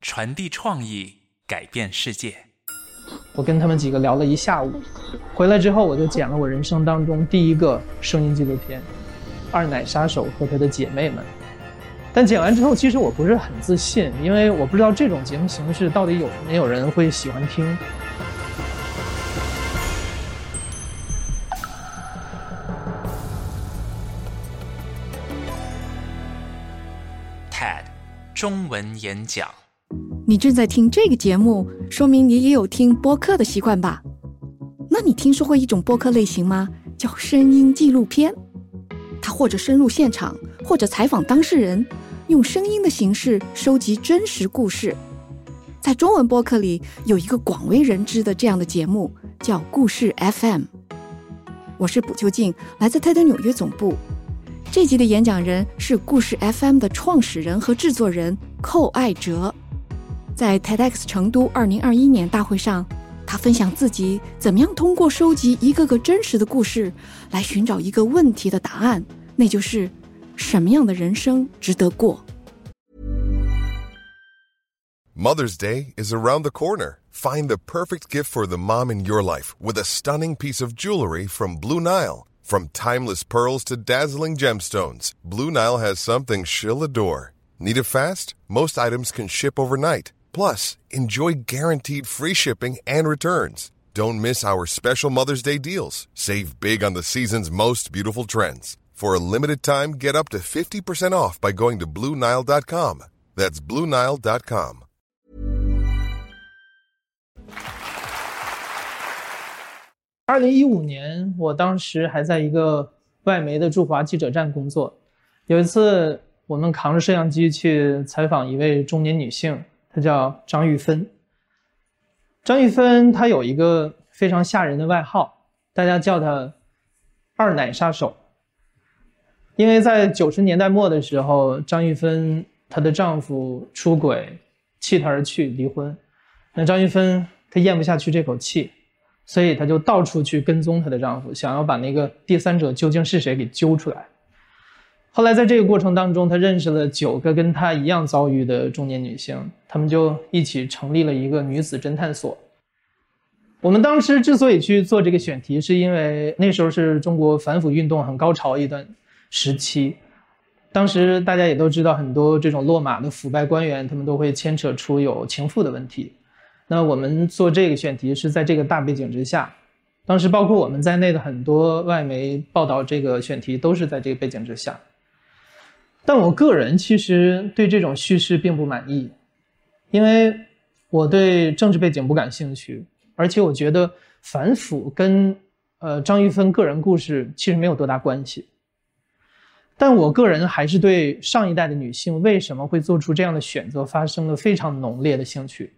传递创意，改变世界。我跟他们几个聊了一下午，回来之后我就剪了我人生当中第一个声音纪录片《二奶杀手和她的姐妹们》。但剪完之后，其实我不是很自信，因为我不知道这种节目形式到底有没有人会喜欢听。TED 中文演讲。你正在听这个节目，说明你也有听播客的习惯吧？那你听说过一种播客类型吗？叫声音纪录片。它或者深入现场，或者采访当事人，用声音的形式收集真实故事。在中文播客里有一个广为人知的这样的节目，叫故事 FM。我是卜秋静，来自泰德纽约总部。这集的演讲人是故事 FM 的创始人和制作人寇爱哲。在 TEDx 成都2021年大会上，他分享自己怎么样通过收集一个个真实的故事，来寻找一个问题的答案，那就是什么样的人生值得过。 Mother's Day is around the corner. Find the perfect gift for the mom in your life with a stunning piece of jewelry from Blue Nile. From timeless pearls to dazzling gemstones, Blue Nile has something she'll adore. Need it fast? Most items can ship overnight. Plus, enjoy guaranteed free shipping and returns. Don't miss our special Mother's Day deals. Save big on the season's most beautiful trends. For a limited time, get up to 50% off by going to BlueNile.com. That's BlueNile.com. 二零一五年，我当时还在一个外媒的驻华记者站工作。有一次，我们扛着摄像机去采访一位中年女性， 他叫张玉芬。张玉芬她有一个非常吓人的外号，大家叫她“二奶杀手”。因为在九十年代末的时候，张玉芬她的丈夫出轨，弃她而去，离婚。那张玉芬她咽不下去这口气。所以她就到处去跟踪她的丈夫，想要把那个第三者究竟是谁给揪出来。后来在这个过程当中，她认识了九个跟她一样遭遇的中年女性，她们就一起成立了一个女子侦探所。我们当时之所以去做这个选题，是因为那时候是中国反腐运动很高潮一段时期，当时大家也都知道，很多这种落马的腐败官员，他们都会牵扯出有情妇的问题。那我们做这个选题是在这个大背景之下，当时包括我们在内的很多外媒报道这个选题都是在这个背景之下。但我个人其实对这种叙事并不满意，因为我对政治背景不感兴趣，而且我觉得反腐跟呃张玉芬个人故事其实没有多大关系。但我个人还是对上一代的女性为什么会做出这样的选择发生了非常浓烈的兴趣。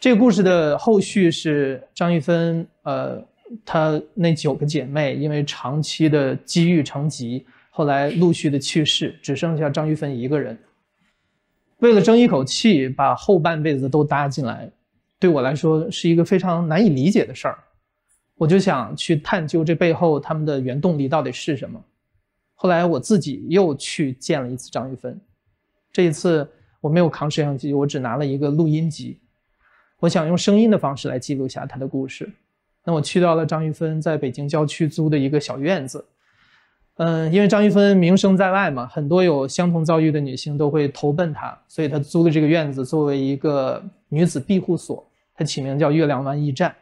这个故事的后续是张玉芬，呃，她那九个姐妹因为长期的积郁成疾，后来陆续的去世，只剩下张玉芬一个人。为了争一口气，把后半辈子都搭进来，对我来说是一个非常难以理解的事儿。我就想去探究这背后他们的原动力到底是什么。后来我自己又去见了一次张玉芬，这一次我没有扛摄像机，我只拿了一个录音机。我想用声音的方式来记录下她的故事。那我去到了张玉芬在北京郊区租的一个小院子。嗯，因为张玉芬名声在外嘛，很多有相同遭遇的女性都会投奔她，所以她租了这个院子作为一个女子庇护所。它起名叫月亮湾驿站。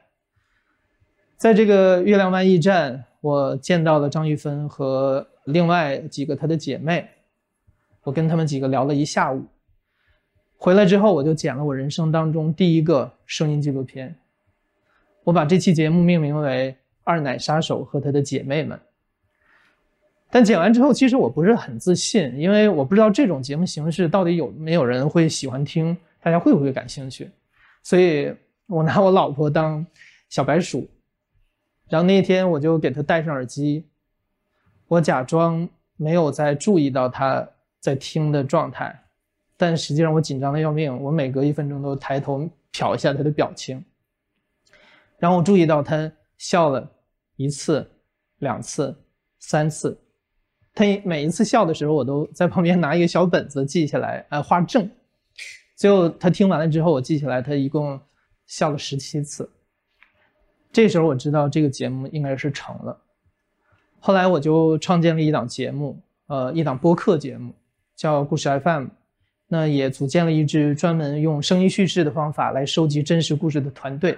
在这个月亮湾驿站，我见到了张玉芬和另外几个她的姐妹。我跟她们几个聊了一下午。回来之后，我就剪了我人生当中第一个声音纪录片。我把这期节目命名为《二奶杀手和她的姐妹们》。但剪完之后，其实我不是很自信，因为我不知道这种节目形式到底有没有人会喜欢听，大家会不会感兴趣。所以我拿我老婆当小白鼠，然后那一天我就给她戴上耳机，我假装没有在注意到她在听的状态，但实际上我紧张的要命，我每隔一分钟都抬头瞟一下她的表情，然后我注意到她笑了一次、两次、三次。他每一次笑的时候，我都在旁边拿一个小本子记下来，呃，画正。最后他听完了之后，我记下来，他一共笑了十七次。这时候我知道这个节目应该是成了。后来我就创建了一档节目，呃，一档播客节目，叫故事 FM。那也组建了一支专门用声音叙事的方法来收集真实故事的团队。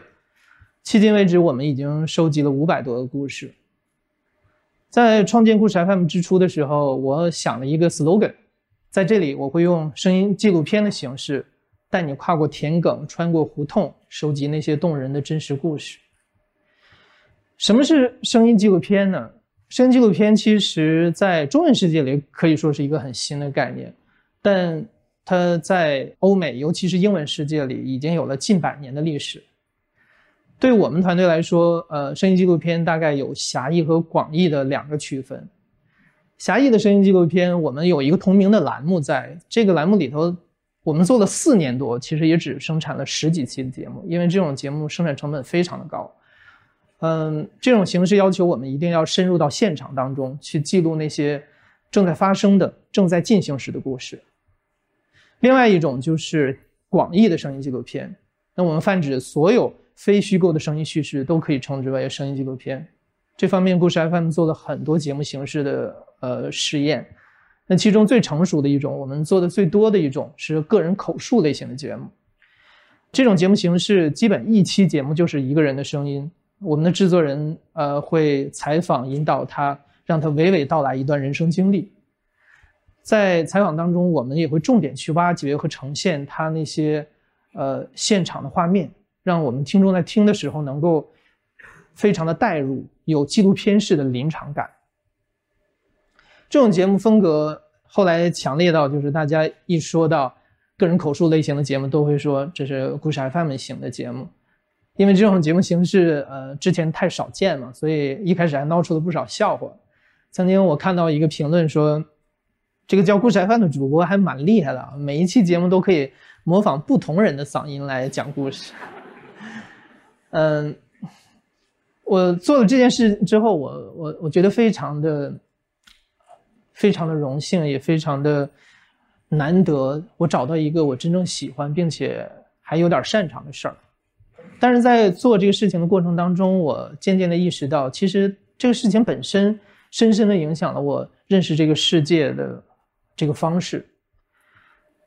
迄今为止，我们已经收集了五百多个故事。在创建故事 FM 之初的时候，我想了一个 slogan，在这里我会用声音纪录片的形式，带你跨过田埂，穿过胡同，收集那些动人的真实故事。什么是声音纪录片呢？声音纪录片其实在中文世界里可以说是一个很新的概念，但它在欧美，尤其是英文世界里，已经有了近百年的历史。对我们团队来说，呃，声音纪录片大概有狭义和广义的两个区分。狭义的声音纪录片，我们有一个同名的栏目，在这个栏目里头，我们做了四年多，其实也只生产了十几期的节目，因为这种节目生产成本非常的高。嗯，这种形式要求我们一定要深入到现场当中去记录那些正在发生的、正在进行时的故事。另外一种就是广义的声音纪录片，那我们泛指所有。非虚构的声音叙事都可以称之为声音纪录片。这方面，故事 FM 做了很多节目形式的呃试验。那其中最成熟的一种，我们做的最多的一种是个人口述类型的节目。这种节目形式基本一期节目就是一个人的声音，我们的制作人呃会采访引导他，让他娓娓道来一段人生经历。在采访当中，我们也会重点去挖掘和呈现他那些呃现场的画面。让我们听众在听的时候能够非常的带入，有纪录片式的临场感。这种节目风格后来强烈到，就是大家一说到个人口述类型的节目，都会说这是故事 FM 型的节目，因为这种节目形式呃之前太少见了，所以一开始还闹出了不少笑话。曾经我看到一个评论说，这个叫故事 FM 的主播还蛮厉害的，每一期节目都可以模仿不同人的嗓音来讲故事。嗯，我做了这件事之后，我我我觉得非常的非常的荣幸，也非常的难得，我找到一个我真正喜欢并且还有点擅长的事儿。但是在做这个事情的过程当中，我渐渐的意识到，其实这个事情本身深深的影响了我认识这个世界的这个方式。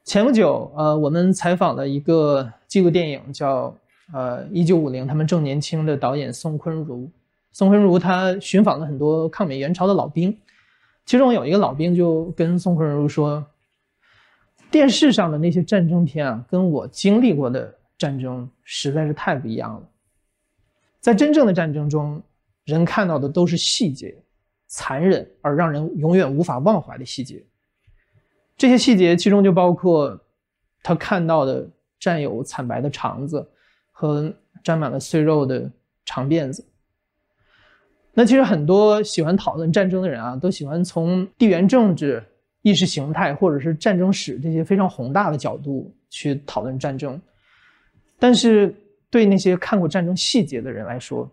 前不久，呃，我们采访了一个纪录电影，叫。呃，一九五零，他们正年轻的导演宋坤如，宋坤如他寻访了很多抗美援朝的老兵，其中有一个老兵就跟宋坤如说：“电视上的那些战争片啊，跟我经历过的战争实在是太不一样了。在真正的战争中，人看到的都是细节，残忍而让人永远无法忘怀的细节。这些细节其中就包括他看到的战友惨白的肠子。”和沾满了碎肉的长辫子。那其实很多喜欢讨论战争的人啊，都喜欢从地缘政治、意识形态或者是战争史这些非常宏大的角度去讨论战争。但是对那些看过战争细节的人来说，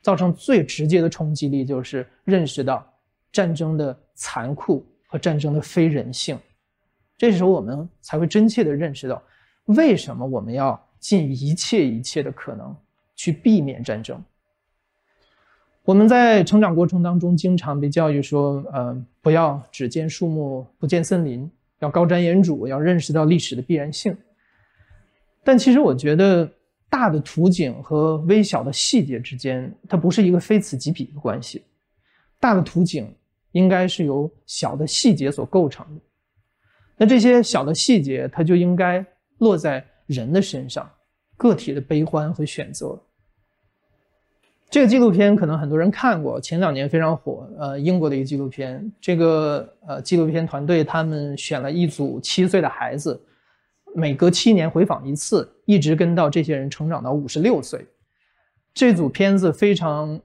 造成最直接的冲击力就是认识到战争的残酷和战争的非人性。这时候我们才会真切的认识到，为什么我们要。尽一切一切的可能去避免战争。我们在成长过程当中经常被教育说：“呃，不要只见树木不见森林，要高瞻远瞩，要认识到历史的必然性。”但其实我觉得，大的图景和微小的细节之间，它不是一个非此即彼的关系。大的图景应该是由小的细节所构成的。那这些小的细节，它就应该落在。人的身上，个体的悲欢和选择。这个纪录片可能很多人看过，前两年非常火。呃，英国的一个纪录片，这个呃纪录片团队他们选了一组七岁的孩子，每隔七年回访一次，一直跟到这些人成长到五十六岁。这组片子非常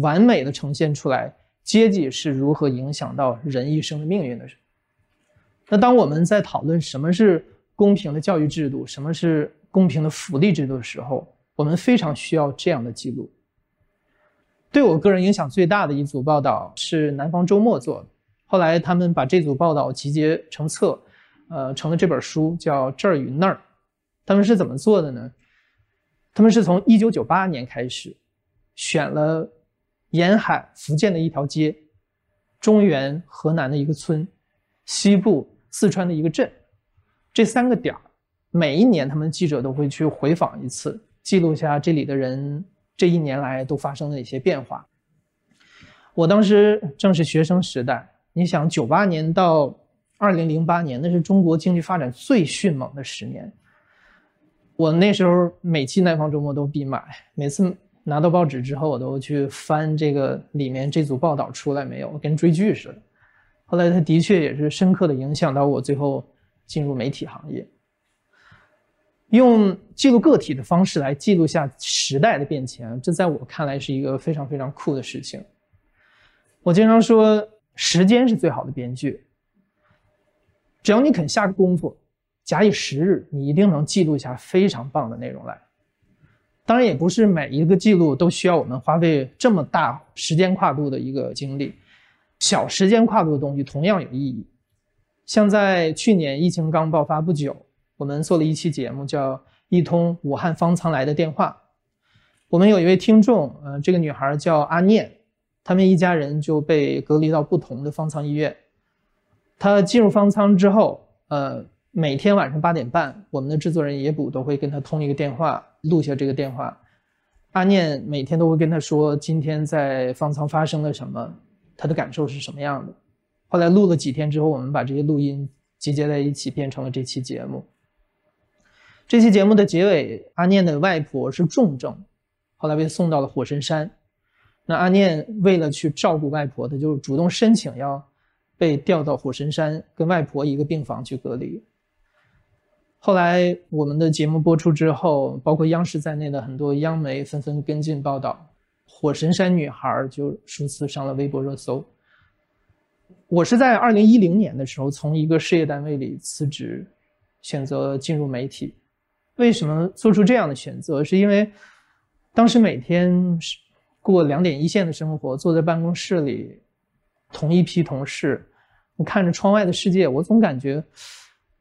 完美的呈现出来阶级是如何影响到人一生的命运的。那当我们在讨论什么是公平的教育制度，什么是公平的福利制度的时候，我们非常需要这样的记录。对我个人影响最大的一组报道是南方周末做的，后来他们把这组报道集结成册，呃，成了这本书，叫《这儿与那儿》。他们是怎么做的呢？他们是从1998年开始，选了沿海福建的一条街，中原河南的一个村，西部四川的一个镇，这三个点儿，每一年他们记者都会去回访一次，记录下这里的人。这一年来都发生了哪些变化？我当时正是学生时代，你想，九八年到二零零八年，那是中国经济发展最迅猛的十年。我那时候每期《南方周末》都必买，每次拿到报纸之后，我都去翻这个里面这组报道出来没有，跟追剧似的。后来，它的确也是深刻的影响到我，最后进入媒体行业。用记录个体的方式来记录下时代的变迁，这在我看来是一个非常非常酷的事情。我经常说，时间是最好的编剧。只要你肯下功夫，假以时日，你一定能记录下非常棒的内容来。当然，也不是每一个记录都需要我们花费这么大时间跨度的一个精力，小时间跨度的东西同样有意义。像在去年疫情刚爆发不久。我们做了一期节目，叫《一通武汉方舱来的电话》。我们有一位听众，呃，这个女孩叫阿念，他们一家人就被隔离到不同的方舱医院。她进入方舱之后，呃，每天晚上八点半，我们的制作人野捕都会跟她通一个电话，录下这个电话。阿念每天都会跟她说今天在方舱发生了什么，她的感受是什么样的。后来录了几天之后，我们把这些录音集结在一起，变成了这期节目。这期节目的结尾，阿念的外婆是重症，后来被送到了火神山。那阿念为了去照顾外婆，他就主动申请要被调到火神山，跟外婆一个病房去隔离。后来我们的节目播出之后，包括央视在内的很多央媒纷纷跟进报道，火神山女孩就数次上了微博热搜。我是在二零一零年的时候从一个事业单位里辞职，选择进入媒体。为什么做出这样的选择？是因为当时每天过两点一线的生活，坐在办公室里，同一批同事，我看着窗外的世界，我总感觉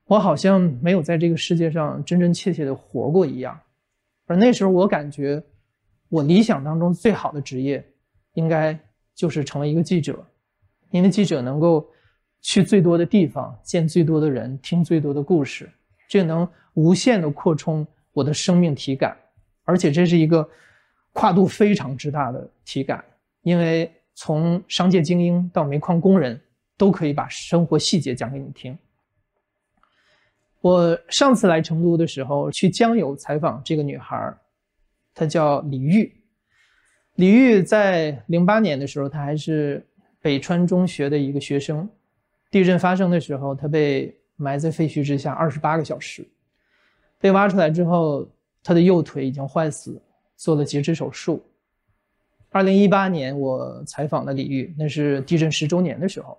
我好像没有在这个世界上真真切切的活过一样。而那时候，我感觉我理想当中最好的职业，应该就是成为一个记者，因为记者能够去最多的地方，见最多的人，听最多的故事。这能无限的扩充我的生命体感，而且这是一个跨度非常之大的体感，因为从商界精英到煤矿工人，都可以把生活细节讲给你听。我上次来成都的时候，去江油采访这个女孩，她叫李玉。李玉在零八年的时候，她还是北川中学的一个学生。地震发生的时候，他被。埋在废墟之下二十八个小时，被挖出来之后，他的右腿已经坏死，做了截肢手术。二零一八年，我采访了李玉，那是地震十周年的时候。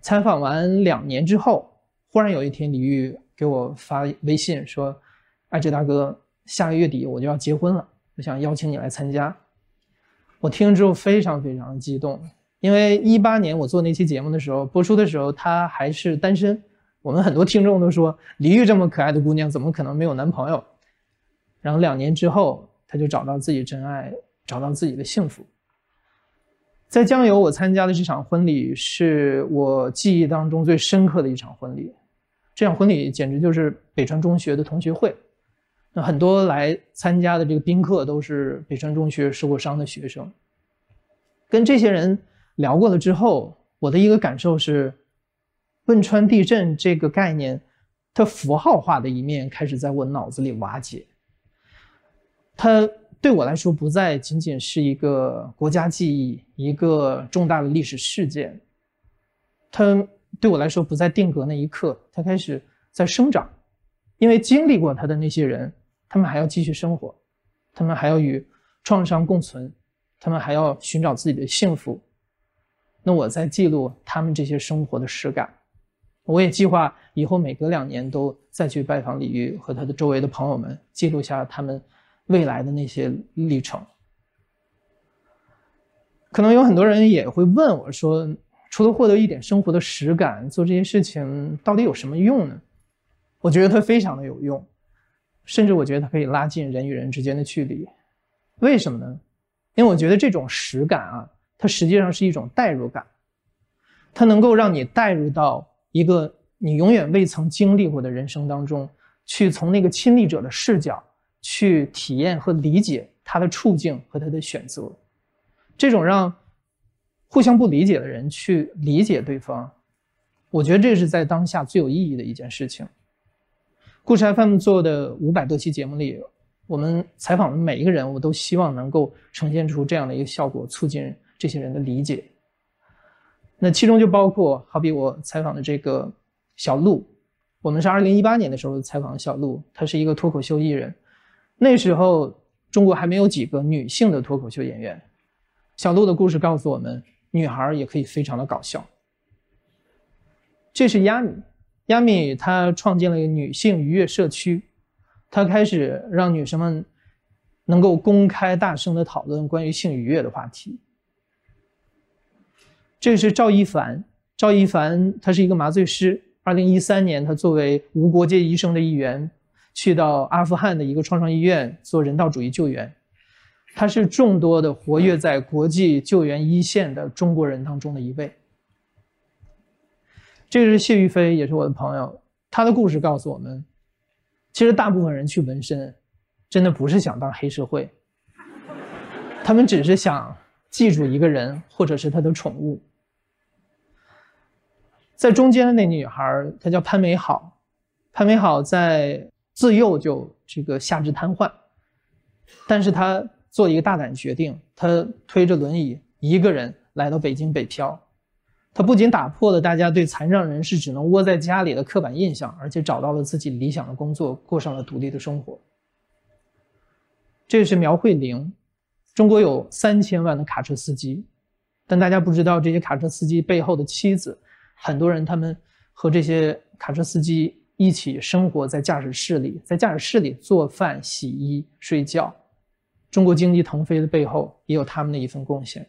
采访完两年之后，忽然有一天，李玉给我发微信说：“艾哲大哥，下个月底我就要结婚了，我想邀请你来参加。”我听了之后非常非常激动，因为一八年我做那期节目的时候，播出的时候他还是单身。我们很多听众都说，李玉这么可爱的姑娘，怎么可能没有男朋友？然后两年之后，她就找到自己真爱，找到自己的幸福。在江油，我参加的这场婚礼是我记忆当中最深刻的一场婚礼。这场婚礼简直就是北川中学的同学会。那很多来参加的这个宾客都是北川中学受过伤的学生。跟这些人聊过了之后，我的一个感受是。汶川地震这个概念，它符号化的一面开始在我脑子里瓦解。它对我来说不再仅仅是一个国家记忆，一个重大的历史事件。它对我来说不再定格那一刻，它开始在生长，因为经历过它的那些人，他们还要继续生活，他们还要与创伤共存，他们还要寻找自己的幸福。那我在记录他们这些生活的实感。我也计划以后每隔两年都再去拜访李煜和他的周围的朋友们，记录下他们未来的那些历程。可能有很多人也会问我说：“除了获得一点生活的实感，做这些事情到底有什么用呢？”我觉得它非常的有用，甚至我觉得它可以拉近人与人之间的距离。为什么呢？因为我觉得这种实感啊，它实际上是一种代入感，它能够让你带入到。一个你永远未曾经历过的人生当中，去从那个亲历者的视角去体验和理解他的处境和他的选择，这种让互相不理解的人去理解对方，我觉得这是在当下最有意义的一件事情。故事 FM 做的五百多期节目里，我们采访的每一个人，我都希望能够呈现出这样的一个效果，促进这些人的理解。那其中就包括，好比我采访的这个小鹿，我们是二零一八年的时候采访小鹿，她是一个脱口秀艺人。那时候中国还没有几个女性的脱口秀演员。小鹿的故事告诉我们，女孩也可以非常的搞笑。这是亚米，亚米她创建了一个女性愉悦社区，她开始让女生们能够公开大声的讨论关于性愉悦的话题。这是赵一凡，赵一凡他是一个麻醉师。二零一三年，他作为无国界医生的一员，去到阿富汗的一个创伤医院做人道主义救援。他是众多的活跃在国际救援一线的中国人当中的一位。这个是谢玉飞，也是我的朋友。他的故事告诉我们，其实大部分人去纹身，真的不是想当黑社会，他们只是想记住一个人，或者是他的宠物。在中间的那女孩，她叫潘美好。潘美好在自幼就这个下肢瘫痪，但是她做一个大胆决定，她推着轮椅一个人来到北京北漂。她不仅打破了大家对残障人士只能窝在家里的刻板印象，而且找到了自己理想的工作，过上了独立的生活。这是苗慧玲。中国有三千万的卡车司机，但大家不知道这些卡车司机背后的妻子。很多人他们和这些卡车司机一起生活在驾驶室里，在驾驶室里做饭、洗衣、睡觉。中国经济腾飞的背后也有他们的一份贡献。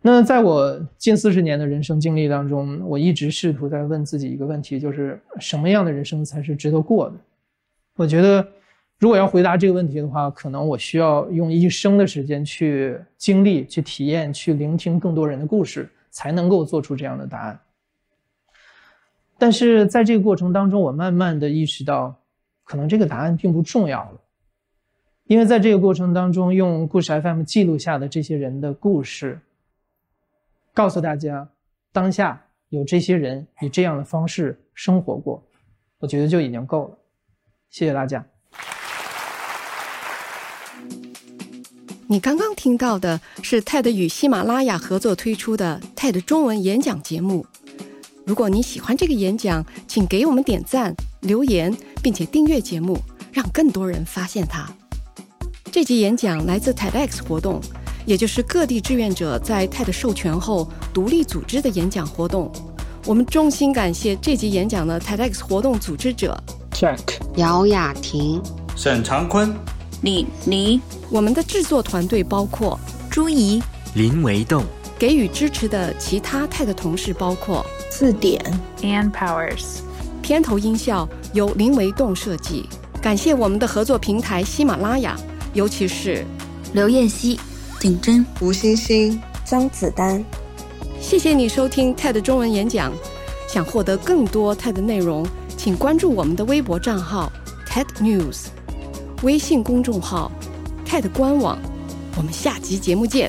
那在我近四十年的人生经历当中，我一直试图在问自己一个问题，就是什么样的人生才是值得过的？我觉得，如果要回答这个问题的话，可能我需要用一生的时间去经历、去体验、去聆听更多人的故事。才能够做出这样的答案。但是在这个过程当中，我慢慢的意识到，可能这个答案并不重要了，因为在这个过程当中，用故事 FM 记录下的这些人的故事，告诉大家，当下有这些人以这样的方式生活过，我觉得就已经够了。谢谢大家。你刚刚听到的是 TED 与喜马拉雅合作推出的 TED 中文演讲节目。如果你喜欢这个演讲，请给我们点赞、留言，并且订阅节目，让更多人发现它。这集演讲来自 TEDx 活动，也就是各地志愿者在 TED 授权后独立组织的演讲活动。我们衷心感谢这集演讲的 TEDx 活动组织者 Jack、姚雅婷、沈长坤。李黎，我们的制作团队包括朱怡、林维栋，给予支持的其他泰的同事包括字典、Ann Powers，片头音效由林维栋设计。感谢我们的合作平台喜马拉雅，尤其是刘燕希、景真、吴欣欣、张子丹。谢谢你收听 TED 中文演讲。想获得更多 TED 内容，请关注我们的微博账号 TED News。微信公众号，TED 官网，我们下期节目见。